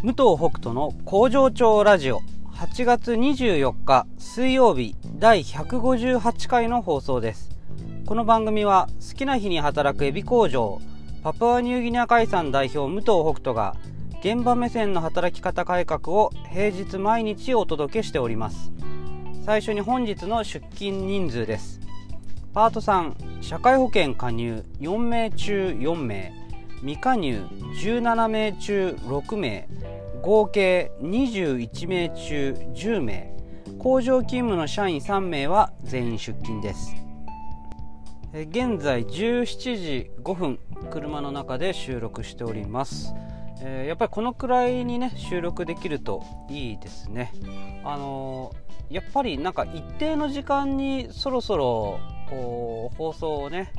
武藤北斗の工場長ラジオ。8月24日水曜日第158回の放送です。この番組は好きな日に働くエビ工場パプアニューギニア海産代表武藤北斗が現場目線の働き方改革を平日毎日お届けしております。最初に本日の出勤人数です。パート3社会保険加入4名中4名。未加入17名中6名。合計21名中10名。工場勤務の社員3名は全員出勤です。現在17時5分。車の中で収録しております。えー、やっぱりこのくらいにね収録できるといいですね。あのー、やっぱりなんか一定の時間にそろそろこう放送をね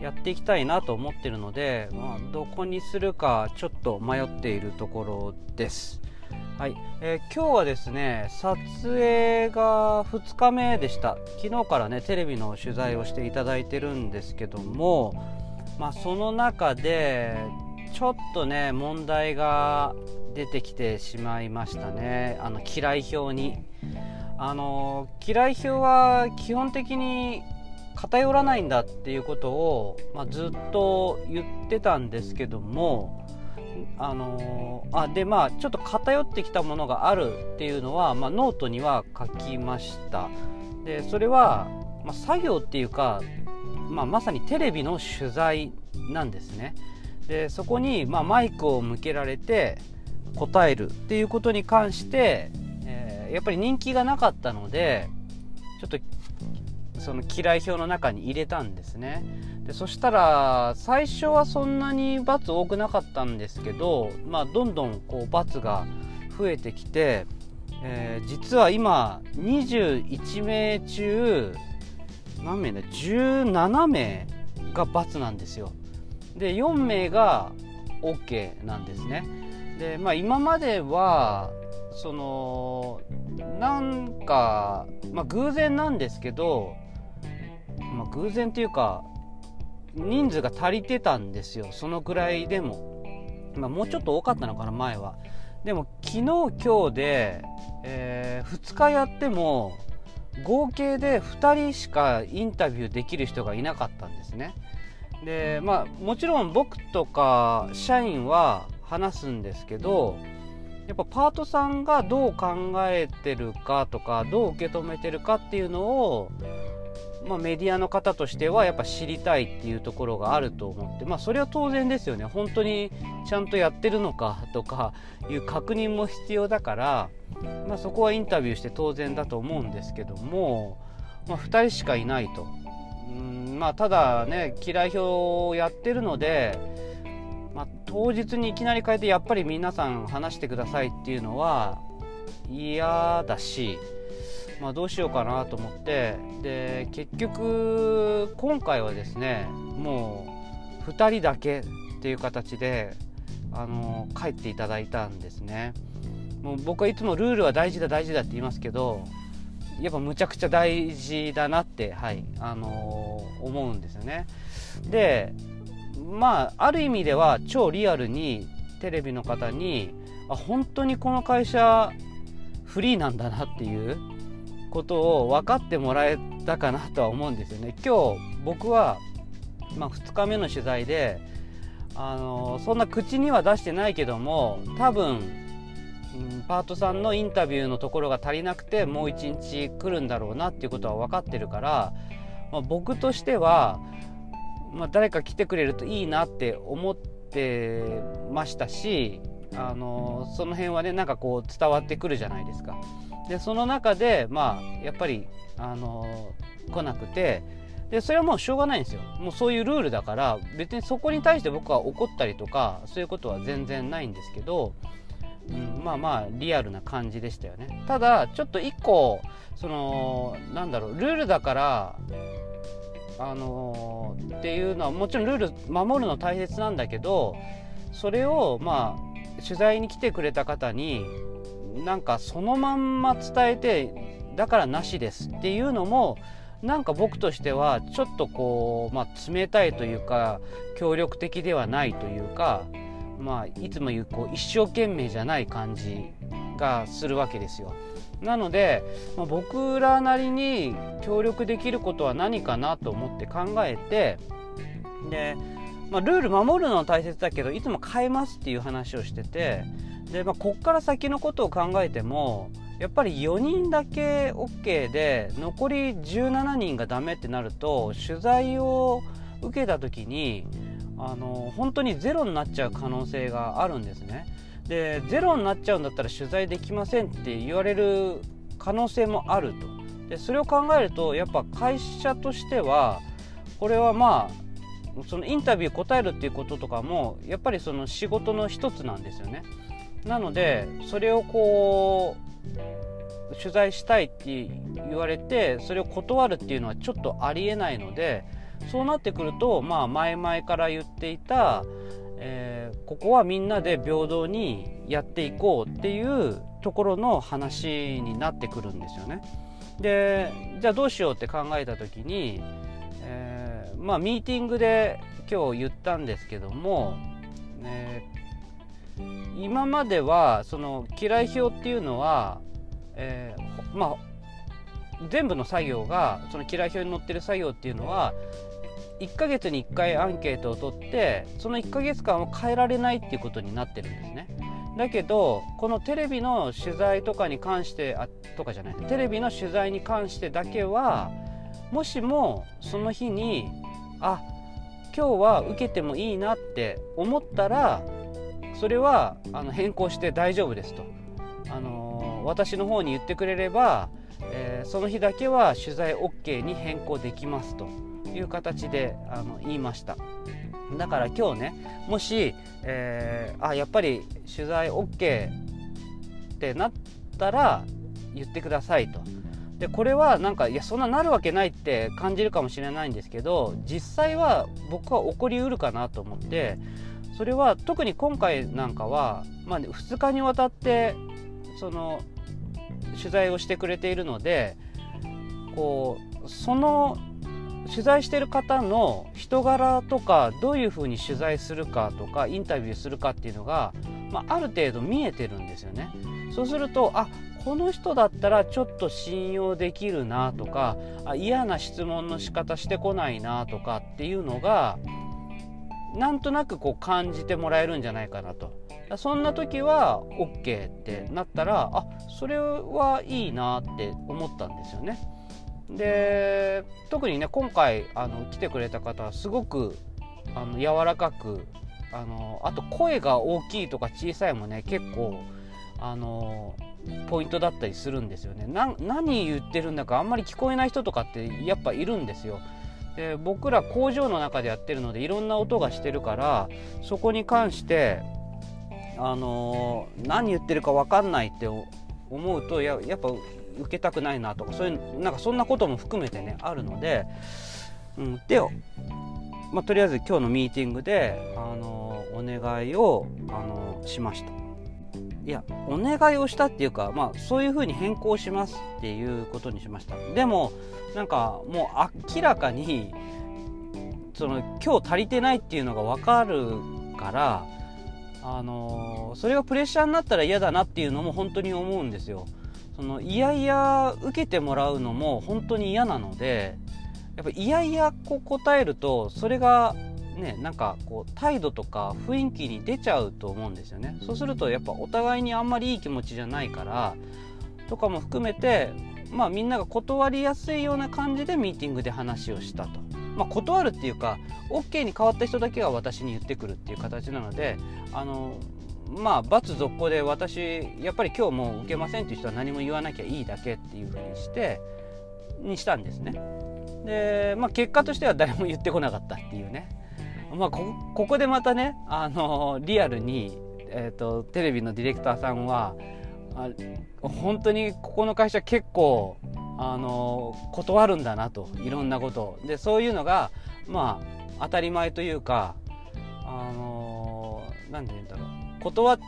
やっていきたいなと思ってるので、まあ、どこにするかちょっと迷っているところです。はい、えー、今日はですね撮影が2日目でした。昨日からねテレビの取材をしていただいてるんですけども、まあ、その中でちょっとね問題が出てきてしまいましたね。あの嫌い表に。あの嫌い表は基本的に偏らないんだっていうことを、まあ、ずっと言ってたんですけどもあのあでまあちょっと偏ってきたものがあるっていうのは、まあ、ノートには書きました。でそれは、まあ、作業っていうか、まあ、まさにテレビの取材なんですね。でそこに、まあ、マイクを向けられて答えるっていうことに関して、えー、やっぱり人気がなかったのでちょっとその嫌い表の中に入れたんですね。でそしたら最初はそんなに罰多くなかったんですけど、まあ、どんどんこう罰が増えてきて、えー、実は今21名中何名だ？17名が罰なんですよ。で4名が OK なんですね。でまあ今まではそのなんか、まあ、偶然なんですけど、偶然というか人数が足りてたんですよ。そのくらいでも、まあ、もうちょっと多かったのかな前は。でも昨日今日で、えー、2日やっても合計で2人しかインタビューできる人がいなかったんですね。でまあもちろん僕とか社員は話すんですけどやっぱパートさんがどう考えてるかとかどう受け止めてるかっていうのをまあ、メディアの方としてはやっぱ知りたいっていうところがあると思ってまあそれは当然ですよね本当にちゃんとやってるのかとかいう確認も必要だから、まあ、そこはインタビューして当然だと思うんですけども、まあ、2人しかいないと。うんまあ、ただね嫌い表をやってるので、まあ、当日にいきなり変えてやっぱり皆さん話してくださいっていうのは嫌だしまあ、どうしようかなと思ってで結局今回はですねもう2人だけっていう形であの帰っていただいたんですね。もう僕はいつもルールは大事だ大事だって言いますけどやっぱむちゃくちゃ大事だなって、はいあの思うんですよね。でまあある意味では超リアルにテレビの方にあ本当にこの会社フリーなんだなっていうことを分かってもらえたかなとは思うんですよね。今日僕は、まあ、2日目の取材であのそんな口には出してないけども多分、パートさんのインタビューのところが足りなくてもう1日来るんだろうなっていうことは分かってるから、まあ、僕としては、まあ、誰か来てくれるといいなって思ってましたしあのその辺はねなんかこう伝わってくるじゃないですか。でその中でまあやっぱりあの来なくてでそれはもうしょうがないんですよ。もうそういうルールだから別にそこに対して僕は怒ったりとかそういうことは全然ないんですけど、うん、まあまあリアルな感じでしたよね。ただちょっと一個そのなんだろうルールだからあのー、っていうのはもちろんルール守るの大切なんだけどそれをまあ取材に来てくれた方になんかそのまんま伝えてだからなしですっていうのもなんか僕としてはちょっとこう、まあ、冷たいというか協力的ではないというかまあ、いつも言うこう一生懸命じゃない感じがするわけですよ。なので、まあ、僕らなりに協力できることは何かなと思って考えてで、まあ、ルール守るのは大切だけどいつも変えますっていう話をしててで、まあ、こっから先のことを考えてもやっぱり4人だけ OK で残り17人がダメってなると取材を受けた時にあの本当にゼロになっちゃう可能性があるんですね。でゼロになっちゃうんだったら取材できませんって言われる可能性もあるとでそれを考えるとやっぱ会社としてはこれはまあそのインタビュー答えるっていうこととかもやっぱりその仕事の一つなんですよね。なのでそれをこう取材したいって言われてそれを断るっていうのはちょっとありえないのでそうなってくるとまあ前々から言っていた、えー、ここはみんなで平等にやっていこうっていうところの話になってくるんですよね。でじゃあどうしようって考えた時に、えー、まあミーティングで今日言ったんですけども、ね、今まではその嫌い表っていうのは、えー、まあ全部の作業がその嫌い表に載ってる作業っていうのは1ヶ月に1回アンケートを取ってその1ヶ月間は変えられないっていうことになってるんですね。だけどこのテレビの取材とかに関してあとかじゃないテレビの取材に関してだけはもしもその日にあ今日は受けてもいいなって思ったらそれはあの変更して大丈夫ですと、あの私の方に言ってくれれば、えー、その日だけは取材 OK に変更できますと。いう形であの言いました。だから今日ねもし、えー、あやっぱり取材 OK ってなったら言ってくださいと。でこれはなんかいやそんななるわけないって感じるかもしれないんですけど実際は僕は起こりうるかなと思ってそれは特に今回なんかは、まあ、2日にわたってその取材をしてくれているのでこうその取材してる方の人柄とかどういうふうに取材するかとかインタビューするかっていうのが、まあ、ある程度見えてるんですよね。そうするとあこの人だったらちょっと信用できるなとかあ嫌な質問の仕方してこないなとかっていうのがなんとなくこう感じてもらえるんじゃないかなと。そんな時は OK ってなったらあそれはいいなって思ったんですよね。で特にね今回あの来てくれた方はすごくあの柔らかくあのあと声が大きいとか小さいもね結構あのポイントだったりするんですよね。何言ってるんだかあんまり聞こえない人とかってやっぱいるんですよ。で僕ら工場の中でやってるのでいろんな音がしてるからそこに関してあの何言ってるか分かんないって思うとややっぱ受けたくないなとかそういうなんかそんなことも含めてねあるので、うん、で、まあ、とりあえず今日のミーティングであのお願いをあのしました。いやお願いをしたっていうか、まあ、そういうふうに変更しますっていうことにしましたでもなんかもう明らかにその今日足りてないっていうのが分かるからあのそれがプレッシャーになったら嫌だなっていうのも本当に思うんですよ。そのいやいや受けてもらうのも本当に嫌なのでやっぱいやいやこう答えるとそれがねなんかこう態度とか雰囲気に出ちゃうと思うんですよねそうするとやっぱお互いにあんまりいい気持ちじゃないからとかも含めてまあみんなが断りやすいような感じでミーティングで話をしたと。まあ、断るっていうか OK に変わった人だけが私に言ってくるっていう形なのであのまあ罰続行で私やっぱり今日もう受けませんっていう人は何も言わなきゃいいだけっていうふうにしてにしたんですね。で、まあ、結果としては誰も言ってこなかったっていうね。まあ、こここでまたねあのリアルに、えーと、テレビのディレクターさんはあ本当にここの会社結構あの断るんだなといろんなこと。でそういうのがまあ当たり前というかあの何て言うんだろう。断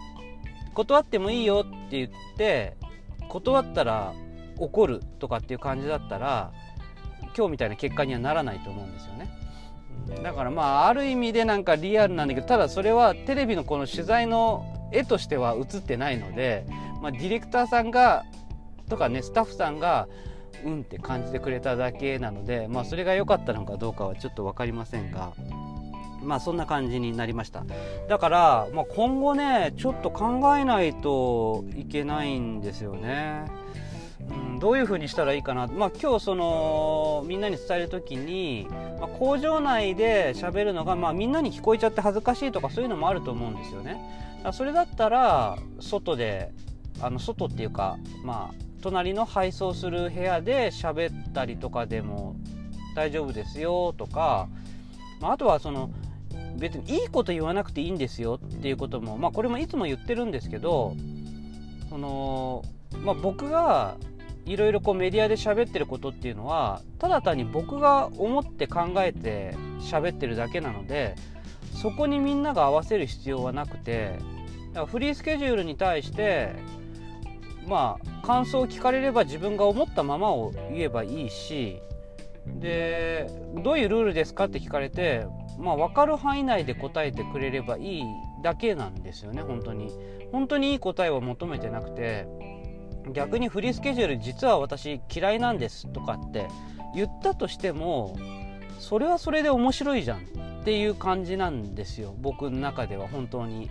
断ってもいいよって言って断ったら怒るとかっていう感じだったら今日みたいな結果にはならないと思うんですよね。だからまあある意味でなんかリアルなんだけどただそれはテレビのこの取材の絵としては映ってないので、まあ、ディレクターさんがとかねスタッフさんがうんって感じてくれただけなので、まあ、それが良かったのかどうかはちょっと分かりませんが。まあそんな感じになりましただから、まあ、今後ねちょっと考えないといけないんですよね、どういうふうにしたらいいかな、まあ、今日そのみんなに伝える時に、まあ、工場内で喋るのが、まあ、みんなに聞こえちゃって恥ずかしいとかそういうのもあると思うんですよね。それだったら外であの外っていうか、まあ、隣の配送する部屋で喋ったりとかでも大丈夫ですよとか、まあ、あとはその別にいいこと言わなくていいんですよっていうことも、まあ、これもいつも言ってるんですけどその、まあ、僕がいろいろメディアで喋ってることっていうのはただ単に僕が思って考えて喋ってるだけなのでそこにみんなが合わせる必要はなくてフリースケジュールに対してまあ感想を聞かれれば自分が思ったままを言えばいいしでどういうルールですかって聞かれてまあ分かる範囲内で答えてくれればいいだけなんですよね本当に。本当にいい答えを求めてなくて逆にフリースケジュール実は私嫌いなんですとかって言ったとしてもそれはそれで面白いじゃんっていう感じなんですよ。僕の中では本当に。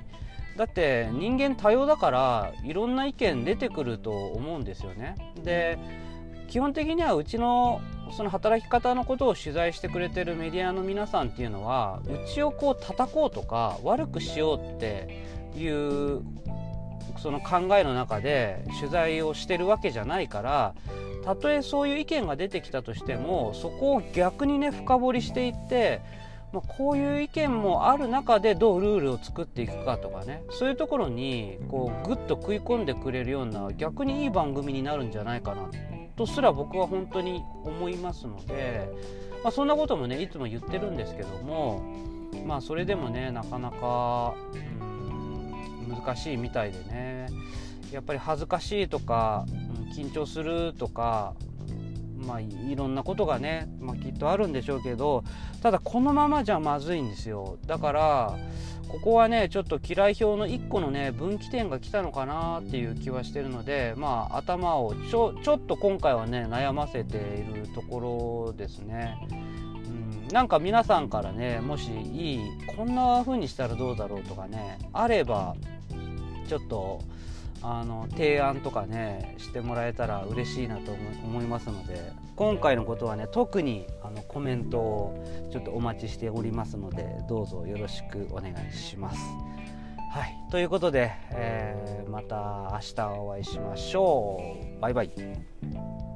だって人間多様だからいろんな意見出てくると思うんですよね。で基本的にはうちのその働き方のことを取材してくれてるメディアの皆さんっていうのはうちをこう叩こうとか悪くしようっていうその考えの中で取材をしてるわけじゃないからたとえそういう意見が出てきたとしてもそこを逆にね深掘りしていって、まあ、こういう意見もある中でどうルールを作っていくかとかねそういうところにこうグッと食い込んでくれるような逆にいい番組になるんじゃないかなとすら僕は本当に思いますので、まあ、そんなこともねいつも言ってるんですけどもまあそれでもねなかなか、うん難しいみたいでねやっぱり恥ずかしいとか、緊張するとかまあいろんなことがね、まあ、きっとあるんでしょうけどただこのままじゃまずいんですよだからここはねちょっと嫌い表の1個のね分岐点が来たのかなっていう気はしてるのでまあ頭をちょちょっと今回はね悩ませているところですね。うん、なんか皆さんからねもしいいこんな風にしたらどうだろうとかねあればちょっとあの提案とかねしてもらえたら嬉しいなと思いますので今回のことはね特にあのコメントをちょっとお待ちしておりますのでどうぞよろしくお願いします。はい、ということで、えー、また明日お会いしましょう。バイバイ。